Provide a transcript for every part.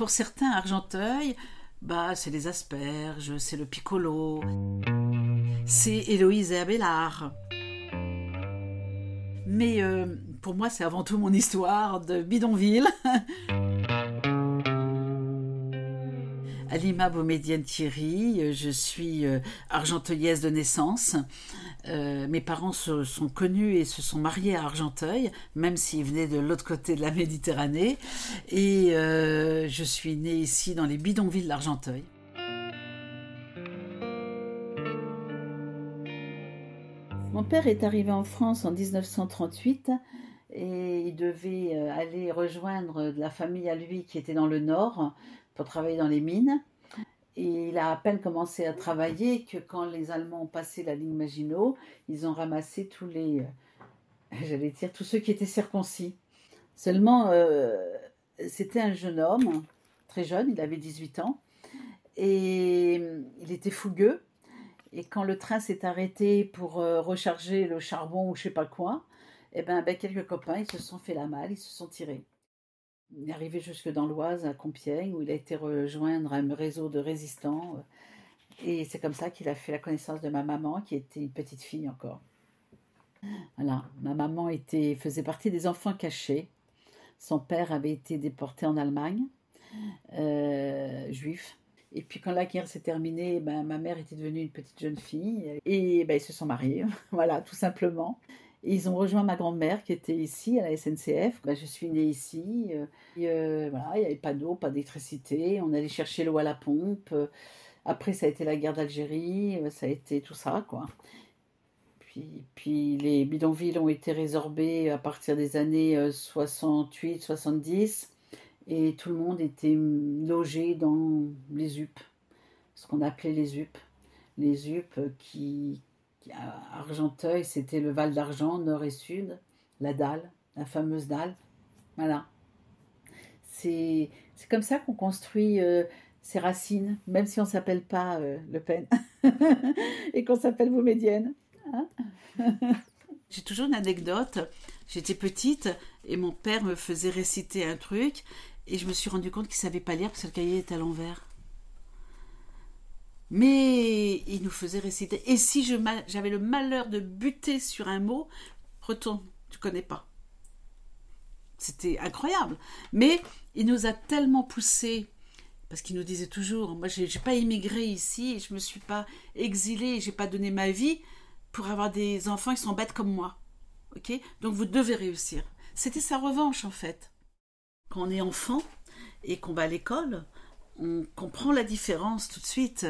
Pour certains, Argenteuil, bah, c'est les asperges, c'est le piccolo, c'est Héloïse et Abélard. Mais euh, pour moi, c'est avant tout mon histoire de bidonville. Alima Bomédienne Thierry, je suis euh, argenteuillaise de naissance. Euh, mes parents se sont connus et se sont mariés à Argenteuil, même s'ils venaient de l'autre côté de la Méditerranée. Et euh, je suis née ici dans les bidonvilles d'Argenteuil. Mon père est arrivé en France en 1938 et il devait aller rejoindre la famille à lui qui était dans le nord pour travailler dans les mines. Il a à peine commencé à travailler que quand les Allemands ont passé la ligne Maginot, ils ont ramassé tous les, euh, j'allais dire, tous ceux qui étaient circoncis. Seulement, euh, c'était un jeune homme, très jeune, il avait 18 ans, et il était fougueux. Et quand le train s'est arrêté pour euh, recharger le charbon ou je sais pas quoi, eh ben, ben, quelques copains, ils se sont fait la malle, ils se sont tirés. Il est arrivé jusque dans l'Oise, à Compiègne, où il a été rejoindre un réseau de résistants. Euh, et c'est comme ça qu'il a fait la connaissance de ma maman, qui était une petite fille encore. Voilà, ma maman était, faisait partie des enfants cachés. Son père avait été déporté en Allemagne, euh, juif. Et puis quand la guerre s'est terminée, ben, ma mère était devenue une petite jeune fille. Et ben, ils se sont mariés, voilà, tout simplement ils ont rejoint ma grand-mère qui était ici à la SNCF. Bah, je suis née ici. Euh, euh, voilà, il n'y avait pas d'eau, pas d'électricité. On allait chercher l'eau à la pompe. Après, ça a été la guerre d'Algérie. Euh, ça a été tout ça, quoi. Puis, puis les bidonvilles ont été résorbés à partir des années 68-70. Et tout le monde était logé dans les UP, ce qu'on appelait les UP. Les UP qui, Argenteuil, c'était le Val d'Argent, nord et sud, la dalle, la fameuse dalle. Voilà. C'est comme ça qu'on construit euh, ses racines, même si on ne s'appelle pas euh, Le Pen et qu'on s'appelle Vaumédienne. Hein J'ai toujours une anecdote. J'étais petite et mon père me faisait réciter un truc et je me suis rendu compte qu'il savait pas lire parce que le cahier était à l'envers. Mais il nous faisait réciter. Et si j'avais le malheur de buter sur un mot, retourne, tu connais pas. C'était incroyable. Mais il nous a tellement poussé parce qu'il nous disait toujours, moi j'ai pas immigré ici, je me suis pas exilé, j'ai pas donné ma vie pour avoir des enfants qui sont bêtes comme moi. Ok? Donc vous devez réussir. C'était sa revanche en fait. Quand on est enfant et qu'on va à l'école, on comprend la différence tout de suite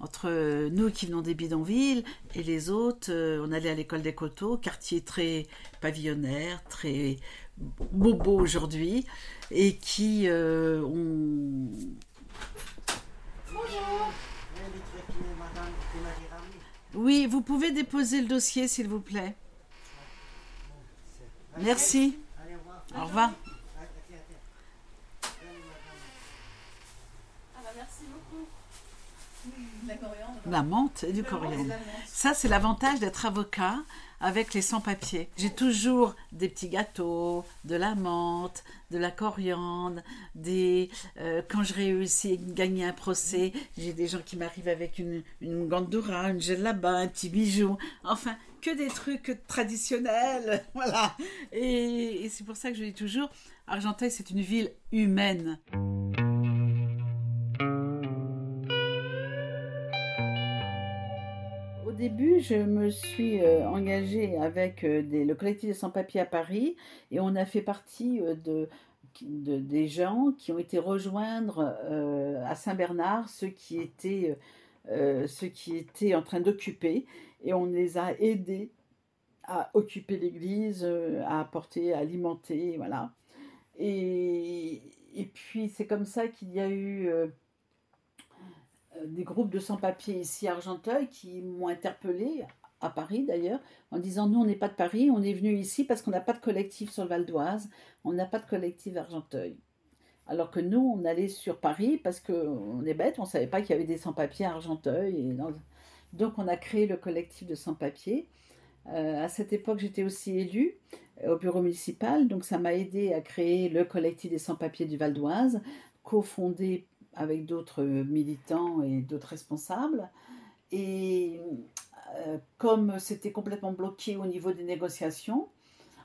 entre nous qui venons des bidonvilles et les autres. Euh, on allait à l'école des coteaux, quartier très pavillonnaire, très bobo aujourd'hui, et qui euh, ont. Bonjour Oui, vous pouvez déposer le dossier, s'il vous plaît. Merci. Au revoir. La menthe et du coriandre. Ça, c'est l'avantage d'être avocat avec les sans-papiers. J'ai toujours des petits gâteaux, de la menthe, de la coriandre, des... Euh, quand je réussis à gagner un procès, j'ai des gens qui m'arrivent avec une, une gandoura, une gel là-bas, un petit bijou. Enfin, que des trucs traditionnels. Voilà. Et, et c'est pour ça que je dis toujours, Argenteuil, c'est une ville humaine. Début, je me suis euh, engagée avec euh, le collectif des sans-papiers à Paris et on a fait partie euh, de, des gens qui ont été rejoindre à Saint-Bernard ceux qui étaient ceux qui étaient en train d'occuper et on les a aidés à occuper l'église, à apporter, à alimenter, voilà. Et, puis c'est comme ça qu'il y a eu des groupes de sans-papiers ici à Argenteuil qui m'ont interpellé, à Paris d'ailleurs, en disant nous on n'est pas de Paris, on est venu ici parce qu'on n'a pas de collectif sur le Val d'Oise, on n'a pas de collectif Argenteuil. Alors que nous, on allait sur Paris parce qu'on est bête, on ne savait pas qu'il y avait des sans-papiers à Argenteuil. Donc on a créé le collectif de sans-papiers. Euh, à cette époque, j'étais aussi élue euh, au bureau municipal, donc ça m'a aidé à créer le collectif des sans-papiers du Val d'Oise cofondé avec d'autres militants et d'autres responsables. Et euh, comme c'était complètement bloqué au niveau des négociations,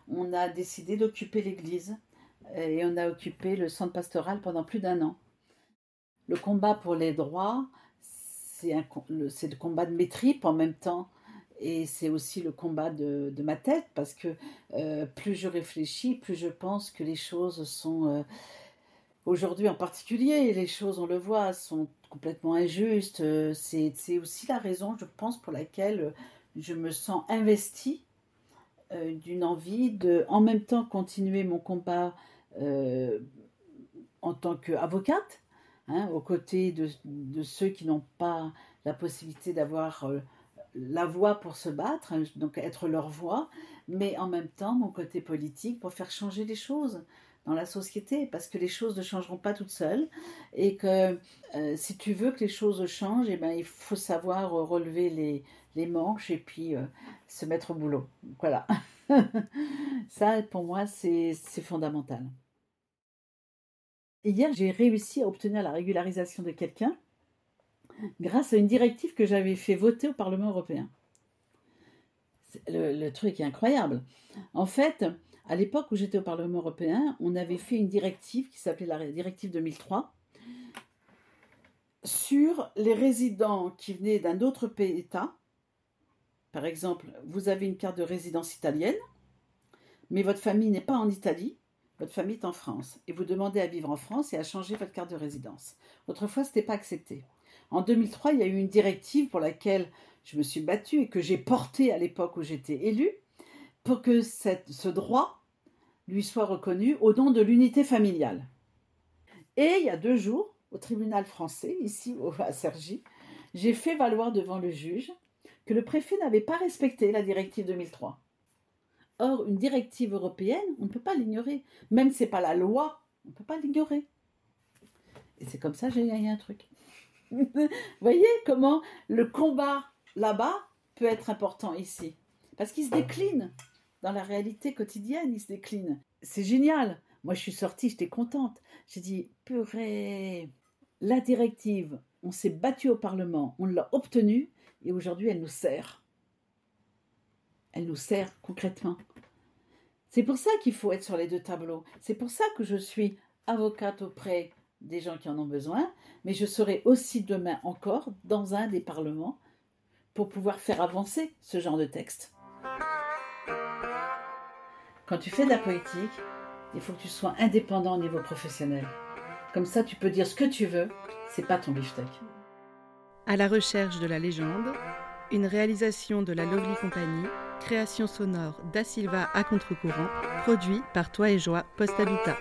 on a décidé d'occuper l'église et on a occupé le centre pastoral pendant plus d'un an. Le combat pour les droits, c'est le combat de mes tripes en même temps et c'est aussi le combat de, ma tête parce que euh, plus je réfléchis, plus je pense que les choses sont, euh, aujourd'hui en particulier, les choses, on le voit, sont complètement injustes. Euh, c'est aussi la raison, je pense, pour laquelle je me sens investie d'une envie de, en même temps, continuer mon combat en tant qu'avocate, hein, aux côtés de, de, ceux qui n'ont pas la possibilité d'avoir la voix pour se battre, hein, donc être leur voix, mais en même temps mon côté politique pour faire changer les choses la société, parce que les choses ne changeront pas toutes seules, et que euh, si tu veux que les choses changent, eh ben, il faut savoir relever les, manches et puis euh, se mettre au boulot. Voilà. Ça, pour moi, c'est fondamental. Hier, j'ai réussi à obtenir la régularisation de quelqu'un grâce à une directive que j'avais fait voter au Parlement européen. Le, truc est incroyable. En fait, à l'époque où j'étais au Parlement européen, on avait fait une directive qui s'appelait la directive 2003 sur les résidents qui venaient d'un autre pays État. Par exemple, vous avez une carte de résidence italienne, mais votre famille n'est pas en Italie, votre famille est en France, et vous demandez à vivre en France et à changer votre carte de résidence. Autrefois, ce n'était pas accepté. En 2003, il y a eu une directive pour laquelle je me suis battue et que j'ai portée à l'époque où j'étais élue pour que ce droit lui soit reconnu au nom de l'unité familiale. Et il y a deux jours, au tribunal français, ici à Cergy, j'ai fait valoir devant le juge que le préfet n'avait pas respecté la directive 2003. Or, une directive européenne, on ne peut pas l'ignorer. Même si ce n'est pas la loi, on ne peut pas l'ignorer. Et c'est comme ça que j'ai gagné un truc. Vous voyez comment le combat là-bas peut être important ici. Parce qu'il se décline dans la réalité quotidienne, il se décline. C'est génial. Moi, je suis sortie, j'étais contente. J'ai dit, purée, la directive, on s'est battu au Parlement, on l'a obtenue, et aujourd'hui, elle nous sert. Elle nous sert concrètement. C'est pour ça qu'il faut être sur les deux tableaux. C'est pour ça que je suis avocate auprès des gens qui en ont besoin, mais je serai aussi demain encore dans un des parlements pour pouvoir faire avancer ce genre de texte. Quand tu fais de la politique, il faut que tu sois indépendant au niveau professionnel. Comme ça, tu peux dire ce que tu veux, c'est pas ton beefsteak. À la recherche de la légende, une réalisation de la Lovely Company, création sonore d'A Silva à contre-courant, produit par Toi et Joie Post Habitat.